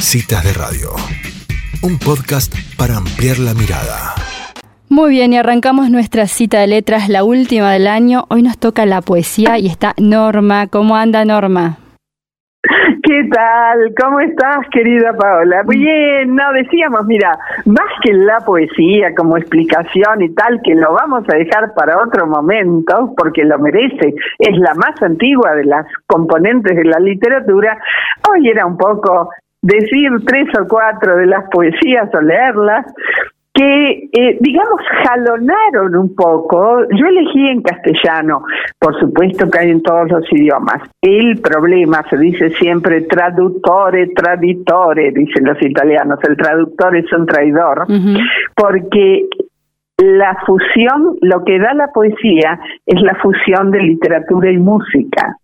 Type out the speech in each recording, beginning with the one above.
Citas de Radio, un podcast para ampliar la mirada. Muy bien, y arrancamos nuestra cita de letras, la última del año. Hoy nos toca la poesía y está Norma. ¿Cómo anda Norma? ¿Qué tal? ¿Cómo estás, querida Paola? Bien, no, decíamos, mira, más que la poesía como explicación y tal, que lo vamos a dejar para otro momento, porque lo merece, es la más antigua de las componentes de la literatura, hoy era un poco decir tres o cuatro de las poesías o leerlas, que, eh, digamos, jalonaron un poco. Yo elegí en castellano, por supuesto que hay en todos los idiomas. El problema, se dice siempre traductore, traditore, dicen los italianos. El traductor es un traidor, porque la fusión, lo que da la poesía es la fusión de literatura y música.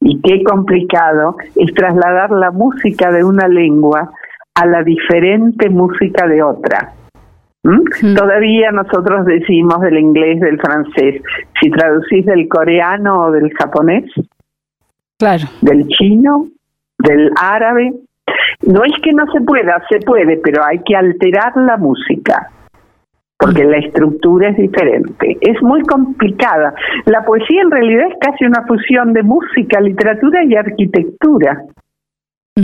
Y qué complicado es trasladar la música de una lengua a la diferente música de otra. ¿Mm? Todavía nosotros decimos del inglés, del francés. Si traducís del coreano o del japonés, claro. del chino, del árabe, no es que no se pueda, se puede, pero hay que alterar la música porque la estructura es diferente. Es muy complicada. La poesía en realidad es casi una fusión de música, literatura y arquitectura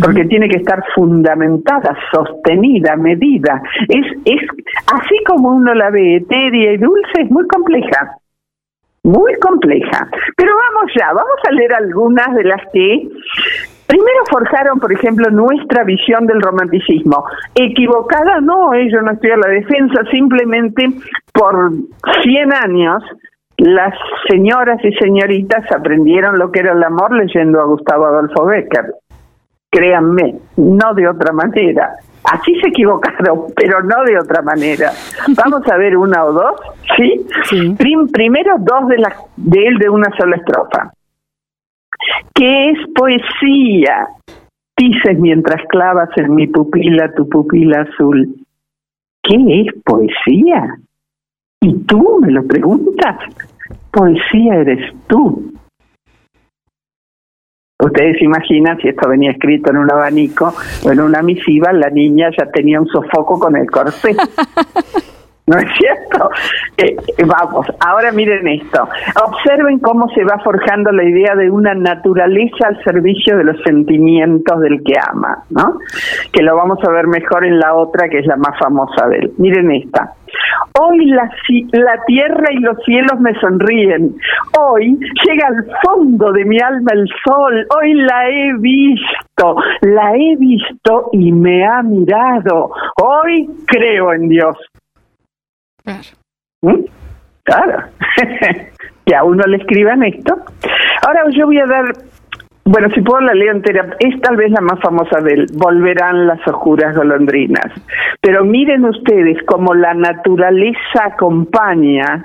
porque tiene que estar fundamentada, sostenida, medida. Es, es así como uno la ve etérea y dulce, es muy compleja, muy compleja. Pero vamos ya, vamos a leer algunas de las que primero forjaron, por ejemplo, nuestra visión del romanticismo. Equivocada no, eh, yo no estoy a la defensa, simplemente por 100 años las señoras y señoritas aprendieron lo que era el amor leyendo a Gustavo Adolfo Becker créanme, no de otra manera. Así se equivocaron, pero no de otra manera. Vamos a ver una o dos, ¿sí? primero dos de, la, de él de una sola estrofa. ¿Qué es poesía? Dices mientras clavas en mi pupila tu pupila azul. ¿Qué es poesía? ¿Y tú me lo preguntas? Poesía eres tú. Ustedes imaginan si esto venía escrito en un abanico o en una misiva, la niña ya tenía un sofoco con el corsé. ¿No es cierto? Eh, eh, vamos, ahora miren esto. Observen cómo se va forjando la idea de una naturaleza al servicio de los sentimientos del que ama, ¿no? Que lo vamos a ver mejor en la otra, que es la más famosa de él. Miren esta. Hoy la, la tierra y los cielos me sonríen. Hoy llega al fondo de mi alma el sol. Hoy la he visto, la he visto y me ha mirado. Hoy creo en Dios. Claro. ¿Mm? Que a uno le escriban esto. Ahora yo voy a dar bueno, si puedo la leo entera, es tal vez la más famosa de él, Volverán las oscuras golondrinas. Pero miren ustedes cómo la naturaleza acompaña,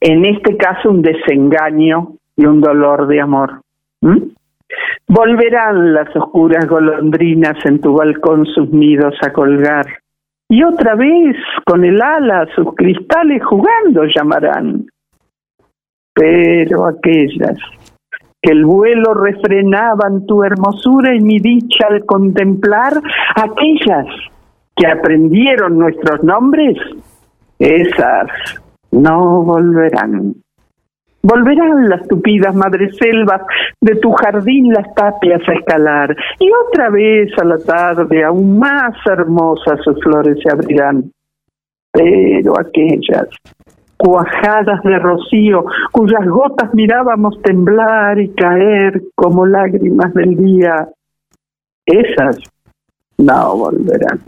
en este caso, un desengaño y un dolor de amor. Volverán las oscuras golondrinas en tu balcón sus nidos a colgar. Y otra vez, con el ala, sus cristales jugando llamarán. Pero aquellas que el vuelo refrenaban tu hermosura y mi dicha al contemplar aquellas que aprendieron nuestros nombres, esas no volverán. Volverán las tupidas madreselvas de tu jardín las tapias a escalar, y otra vez a la tarde aún más hermosas sus flores se abrirán. Pero aquellas cuajadas de rocío, cuyas gotas mirábamos temblar y caer como lágrimas del día, esas no volverán.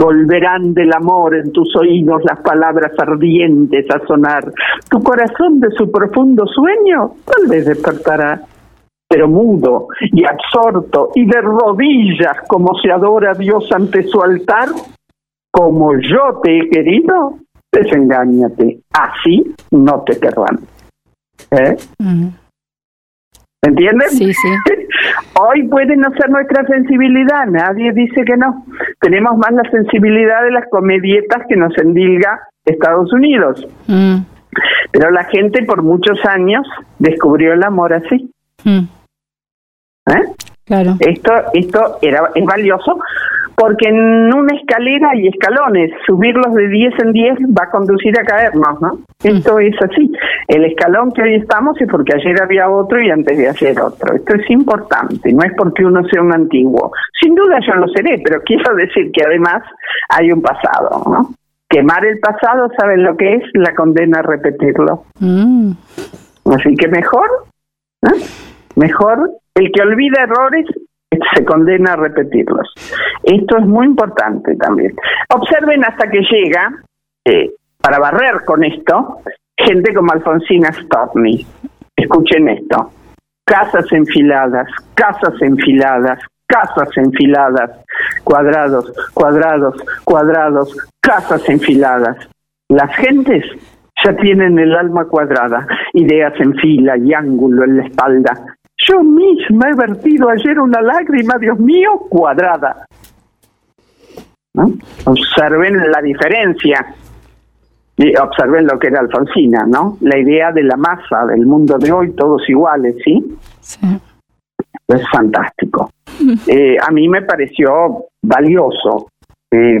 Volverán del amor en tus oídos las palabras ardientes a sonar. Tu corazón de su profundo sueño tal vez despertará, pero mudo y absorto y de rodillas como se adora a Dios ante su altar, como yo te he querido, desengáñate. Así no te querrán. ¿Eh? ¿Entiendes? Sí, sí. Hoy puede no ser nuestra sensibilidad, nadie dice que no. Tenemos más la sensibilidad de las comedietas que nos endilga Estados Unidos. Mm. Pero la gente por muchos años descubrió el amor así. Mm. ¿Eh? Claro. Esto, esto era, es valioso porque en una escalera hay escalones, subirlos de 10 en 10 va a conducir a caernos, ¿no? Esto es así. El escalón que hoy estamos es porque ayer había otro y antes de ayer otro. Esto es importante, no es porque uno sea un antiguo. Sin duda yo lo seré, pero quiero decir que además hay un pasado, ¿no? Quemar el pasado, ¿saben lo que es? La condena a repetirlo. Mm. Así que mejor, mejor el que olvida errores se condena a repetirlos. Esto es muy importante también. Observen hasta que llega, eh, para barrer con esto, gente como Alfonsina Storni. Escuchen esto. Casas enfiladas, casas enfiladas, casas enfiladas, cuadrados, cuadrados, cuadrados, casas enfiladas. Las gentes ya tienen el alma cuadrada, ideas en fila y ángulo en la espalda, yo misma he vertido ayer una lágrima, Dios mío, cuadrada. Observen la diferencia. Y observen lo que era Alfonsina, ¿no? La idea de la masa del mundo de hoy, todos iguales, ¿sí? Sí. Es fantástico. Eh, a mí me pareció valioso eh,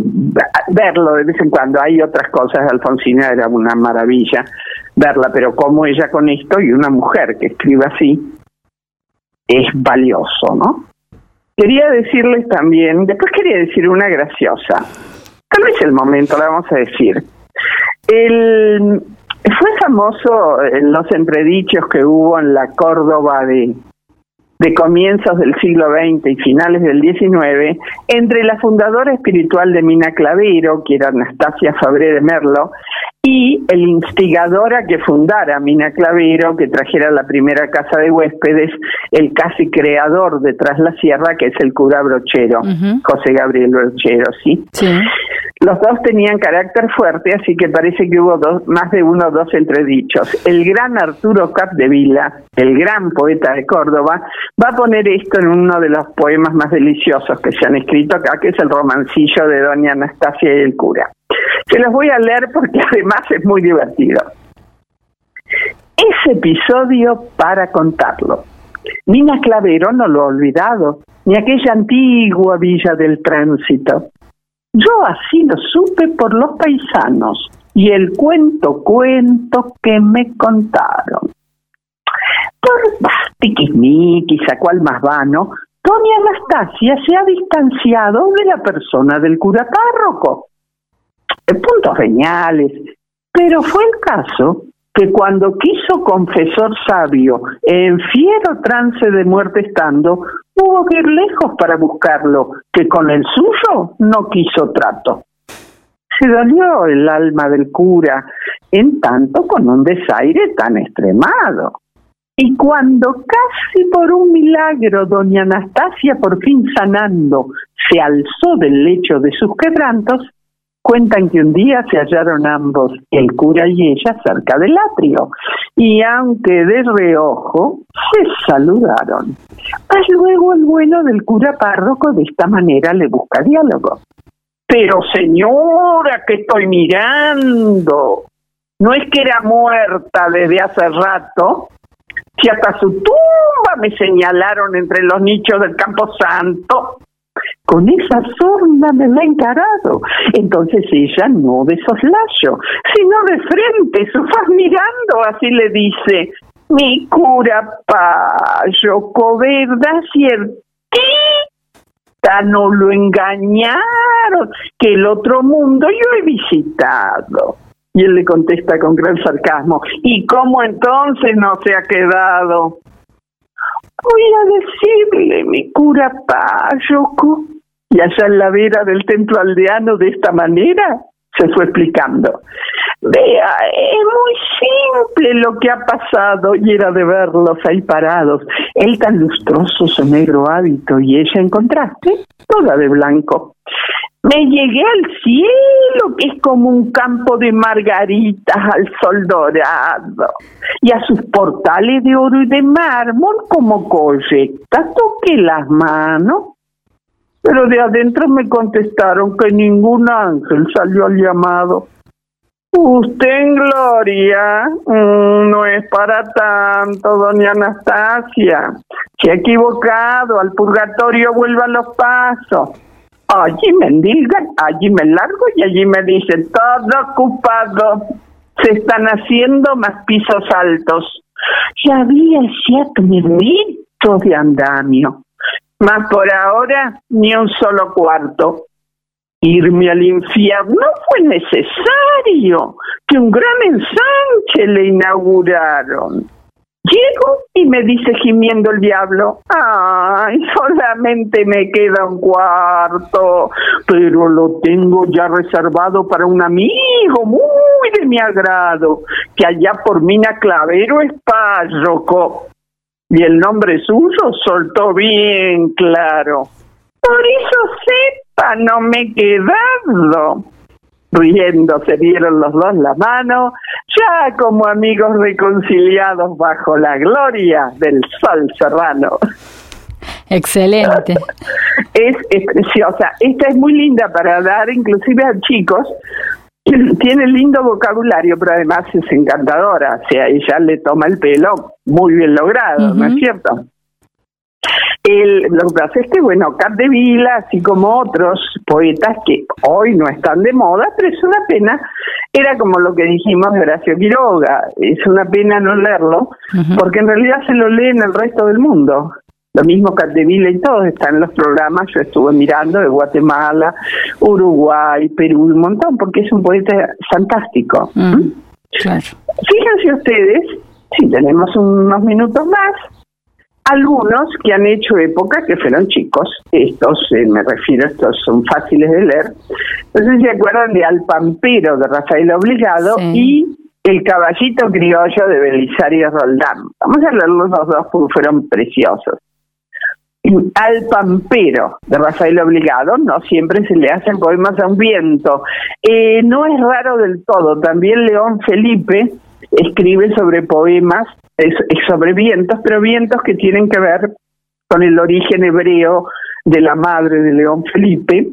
verlo de vez en cuando. Hay otras cosas, Alfonsina era una maravilla verla, pero como ella con esto y una mujer que escribe así, es valioso, ¿no? Quería decirles también, después quería decir una graciosa, tal vez el momento, la vamos a decir. El, fue famoso en los entredichos que hubo en la Córdoba de, de comienzos del siglo XX y finales del XIX entre la fundadora espiritual de Mina Clavero, que era Anastasia Fabré de Merlo, y el instigador a que fundara Mina Clavero, que trajera la primera casa de huéspedes, el casi creador de Tras la Sierra, que es el cura Brochero, José Gabriel Brochero, ¿sí? ¿sí? Los dos tenían carácter fuerte, así que parece que hubo dos, más de uno o dos entredichos. El gran Arturo Capdevila, el gran poeta de Córdoba, va a poner esto en uno de los poemas más deliciosos que se han escrito acá, que es el romancillo de Doña Anastasia y el cura. Se los voy a leer porque además es muy divertido. Ese episodio para contarlo. Nina Clavero no lo ha olvidado, ni aquella antigua villa del tránsito. Yo así lo supe por los paisanos y el cuento cuento que me contaron. Por tiquismiquis, a cual más vano, doña Anastasia se ha distanciado de la persona del cura párroco puntos geniales, pero fue el caso que cuando quiso confesor sabio, en fiero trance de muerte estando, hubo que ir lejos para buscarlo, que con el suyo no quiso trato. Se dolió el alma del cura, en tanto con un desaire tan extremado. Y cuando casi por un milagro doña Anastasia por fin sanando se alzó del lecho de sus quebrantos, Cuentan que un día se hallaron ambos, el cura y ella, cerca del atrio, y aunque de reojo, se saludaron. Mas luego el bueno del cura párroco de esta manera le busca diálogo. Pero señora, que estoy mirando, no es que era muerta desde hace rato, si hasta su tumba me señalaron entre los nichos del Campo Santo con esa sorna me la ha encarado. Entonces ella no de soslayo, sino de frente, faz mirando, así le dice, mi cura payo, coberda ciertita, no lo engañaron, que el otro mundo yo he visitado. Y él le contesta con gran sarcasmo, ¿y cómo entonces no se ha quedado? Voy a decirle, mi cura Payoco, y allá en la vera del templo aldeano de esta manera se fue explicando. Vea, es muy simple lo que ha pasado y era de verlos ahí parados. Él tan lustroso su negro hábito y ella en contraste, toda de blanco. Me llegué al cielo, que es como un campo de margaritas al sol dorado, y a sus portales de oro y de mármol como collecta toqué las manos pero de adentro me contestaron que ningún ángel salió al llamado. Usted en gloria mm, no es para tanto, doña Anastasia. Se ha equivocado, al purgatorio vuelvan los pasos. Allí me digan, allí me largo y allí me dicen, todo ocupado. Se están haciendo más pisos altos. Ya había siete minutos de andamio. Más por ahora, ni un solo cuarto. Irme al infierno fue necesario, que un gran ensanche le inauguraron. Llego y me dice gimiendo el diablo, ay, solamente me queda un cuarto, pero lo tengo ya reservado para un amigo muy de mi agrado, que allá por Mina Clavero es párroco. Y el nombre suyo soltó bien claro. Por eso sepa, no me he quedado. Riendo se dieron los dos la mano, ya como amigos reconciliados bajo la gloria del sol serrano. Excelente. Es, es preciosa. Esta es muy linda para dar inclusive a chicos. Tiene lindo vocabulario, pero además es encantadora. O sea, ella le toma el pelo muy bien logrado, ¿no es cierto? El, lo que pasa es que, bueno, Capdevila, así como otros poetas que hoy no están de moda, pero es una pena, era como lo que dijimos de Horacio Quiroga, es una pena no leerlo, porque en realidad se lo lee en el resto del mundo. Lo mismo Capdevila y todos están en los programas, yo estuve mirando de Guatemala, Uruguay, Perú, un montón, porque es un poeta fantástico. Mm, claro. Fíjense ustedes, si tenemos unos minutos más, algunos que han hecho época que fueron chicos, estos, eh, me refiero, estos son fáciles de leer. Entonces se acuerdan de Al Pampero de Rafael Obligado y El Caballito Criollo de Belisario Roldán. Vamos a leerlos los dos porque fueron preciosos. Al Pampero de Rafael Obligado, no siempre se le hacen poemas a un viento. Eh, no es raro del todo, también León Felipe escribe sobre poemas, sobre vientos, pero vientos que tienen que ver con el origen hebreo de la madre de León Felipe,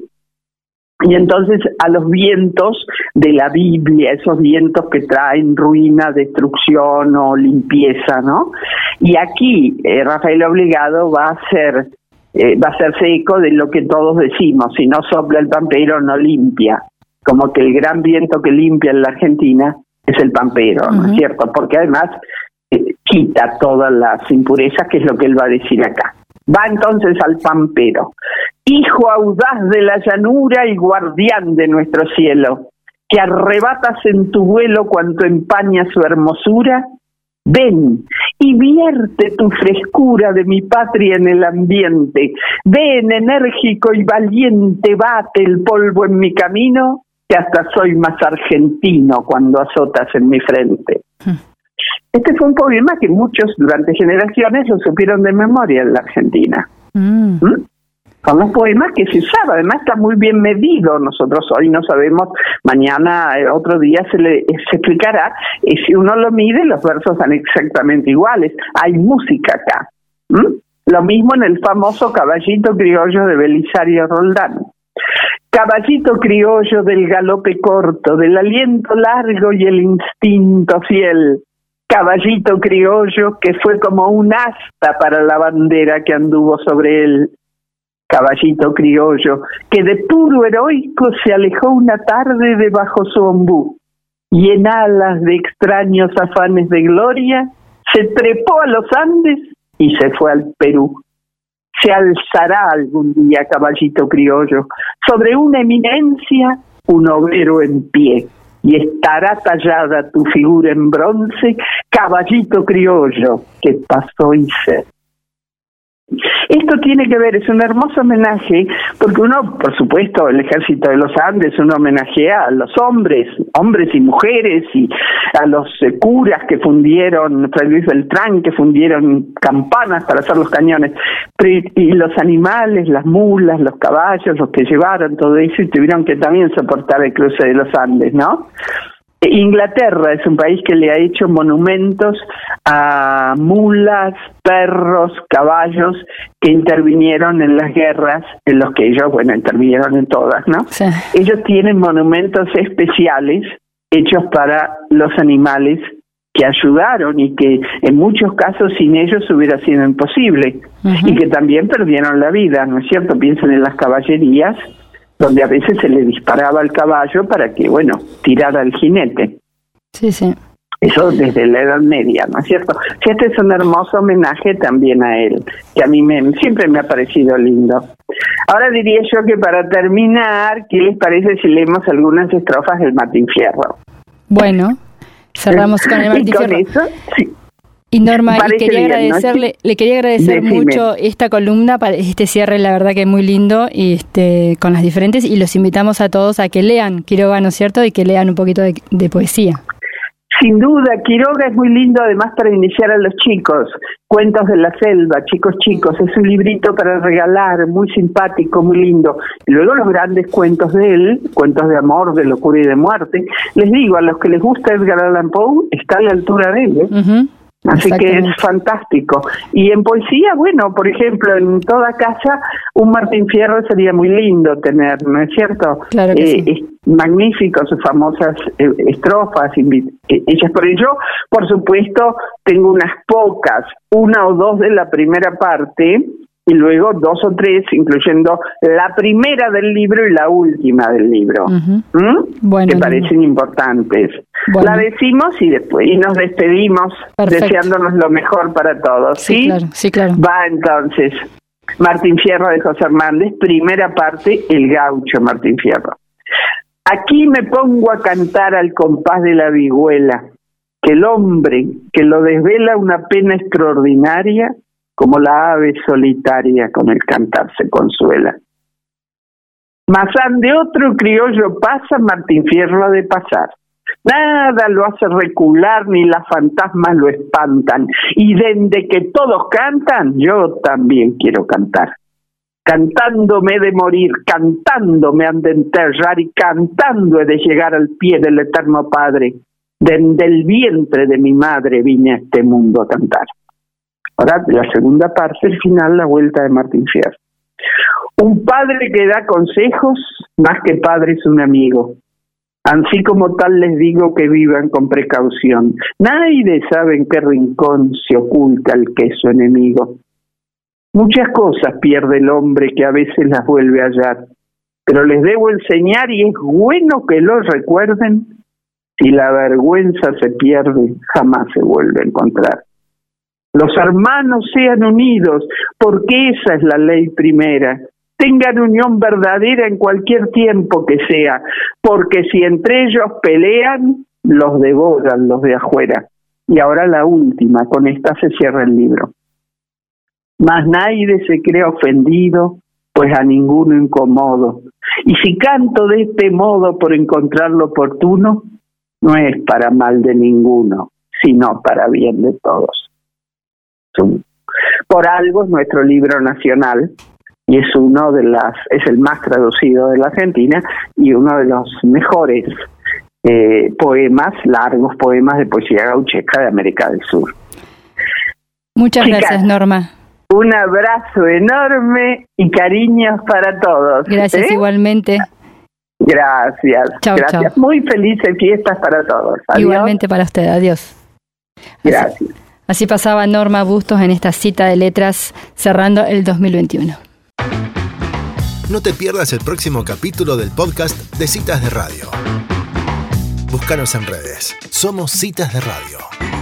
y entonces a los vientos de la Biblia, esos vientos que traen ruina, destrucción o limpieza, ¿no? Y aquí eh, Rafael Obligado va a ser eh, va a hacerse eco de lo que todos decimos, si no sopla el pampero no limpia, como que el gran viento que limpia en la Argentina es el pampero, ¿no es cierto? Porque además eh, quita todas las impurezas, que es lo que él va a decir acá. Va entonces al pampero, hijo audaz de la llanura y guardián de nuestro cielo, que arrebatas en tu vuelo cuanto empaña su hermosura, ven y vierte tu frescura de mi patria en el ambiente, ven enérgico y valiente, bate el polvo en mi camino, que hasta soy más argentino cuando azotas en mi frente. Hmm. Este fue un poema que muchos durante generaciones lo supieron de memoria en la Argentina. Mm. ¿Mm? Son los poemas que se usaba, además está muy bien medido. Nosotros hoy no sabemos, mañana, eh, otro día se le se explicará. Y si uno lo mide, los versos son exactamente iguales. Hay música acá. Lo mismo en el famoso Caballito Criollo de Belisario Roldán. Caballito criollo del galope corto, del aliento largo y el instinto fiel, caballito criollo que fue como un asta para la bandera que anduvo sobre él. Caballito criollo que de puro heroico se alejó una tarde debajo su ombú y en alas de extraños afanes de gloria se trepó a los Andes y se fue al Perú. Se alzará algún día, caballito criollo, sobre una eminencia un obrero en pie y estará tallada tu figura en bronce, caballito criollo que pasó y se. Esto tiene que ver, es un hermoso homenaje, porque uno, por supuesto, el ejército de los Andes, uno homenajea a los hombres, hombres y mujeres, y a los eh, curas que fundieron, Fray Luis Beltrán, que fundieron campanas para hacer los cañones, y los animales, las mulas, los caballos, los que llevaron todo eso y tuvieron que también soportar el cruce de los Andes, ¿no? Inglaterra es un país que le ha hecho monumentos a mulas, perros, caballos que intervinieron en las guerras, en los que ellos, bueno, intervinieron en todas, ¿no? Ellos tienen monumentos especiales hechos para los animales que ayudaron y que en muchos casos sin ellos hubiera sido imposible y que también perdieron la vida, ¿no es cierto? Piensen en las caballerías, donde a veces se le disparaba al caballo para que, bueno, tirara al jinete. Sí, sí. Eso desde la Edad Media, ¿no es cierto? este es un hermoso homenaje también a él, que a mí me, siempre me ha parecido lindo. Ahora diría yo que para terminar, ¿qué les parece si leemos algunas estrofas del Martín Fierro? Bueno, cerramos con el Martín Fierro. Eso, sí. Y Norma, quería agradecerle, le quería agradecer mucho esta columna, para este cierre, la verdad que es muy lindo, y este, con las diferentes, y los invitamos a todos a que lean Quiroga, ¿no es cierto? Y que lean un poquito de poesía. Sin duda, Quiroga es muy lindo además para iniciar a los chicos. Cuentos de la selva, chicos chicos, es un librito para regalar, muy simpático, muy lindo. Y luego los grandes cuentos de él, cuentos de amor, de locura y de muerte. Les digo, a los que les gusta Edgar Allan Poe, está a la altura de él. ¿eh? Así que es fantástico. Y en poesía, bueno, por ejemplo, en toda casa un Martín Fierro sería muy lindo tener, ¿no es cierto? Claro que eh, Es magnífico sus famosas eh, estrofas eh, hechas por ello. Por supuesto, tengo unas pocas, una o dos de la primera parte, y luego dos o tres, incluyendo la primera del libro y la última del libro, que parecen importantes. La decimos y después y nos despedimos deseándonos lo mejor para todos. Sí, Claro, sí, claro. Va entonces. Martín Fierro de José Hernández, primera parte, El gaucho Martín Fierro. Aquí me pongo a cantar al compás de la vihuela, que el hombre que lo desvela una pena extraordinaria, como la ave solitaria con el cantar se consuela. Mas de otro criollo pasa, Martín Fierro ha de pasar. Nada lo hace recular ni las fantasmas lo espantan. Y desde que todos cantan, yo también quiero cantar. Cantando me he de morir, cantando me han de enterrar y cantando he de llegar al pie del Eterno Padre. Desde el vientre de mi madre vine a este mundo a cantar. Ahora, la segunda parte, el final, la vuelta de Martín Fierro. Un padre que da consejos, más que padre es un amigo. Así como tal les digo que vivan con precaución. Nadie sabe en qué rincón se oculta el queso enemigo. Muchas cosas pierde el hombre que a veces las vuelve a hallar, pero les debo enseñar y es bueno que lo recuerden. Si la vergüenza se pierde, jamás se vuelve a encontrar los hermanos sean unidos, porque esa es la ley primera. Tengan unión verdadera en cualquier tiempo que sea, porque si entre ellos pelean, los devoran los de afuera. Y ahora la última, con esta se cierra el libro. Mas nadie se crea ofendido, pues a ninguno incomodo. Y si canto de este modo por encontrar lo oportuno, no es para mal de ninguno, sino para bien de todos. Por algo es nuestro libro nacional y es uno de las, es el más traducido de la Argentina y uno de los mejores eh, poemas, largos poemas de poesía gaucheca de América del Sur. Muchas gracias, Norma. Un abrazo enorme y cariños para todos. Gracias ¿eh? igualmente. Gracias. gracias. Muy felices fiestas para todos. Igualmente para usted. Adiós. Gracias. Así pasaba Norma Bustos en esta cita de letras cerrando el 2021. No te pierdas el próximo capítulo del podcast de Citas de Radio. Búscanos en redes. Somos Citas de Radio.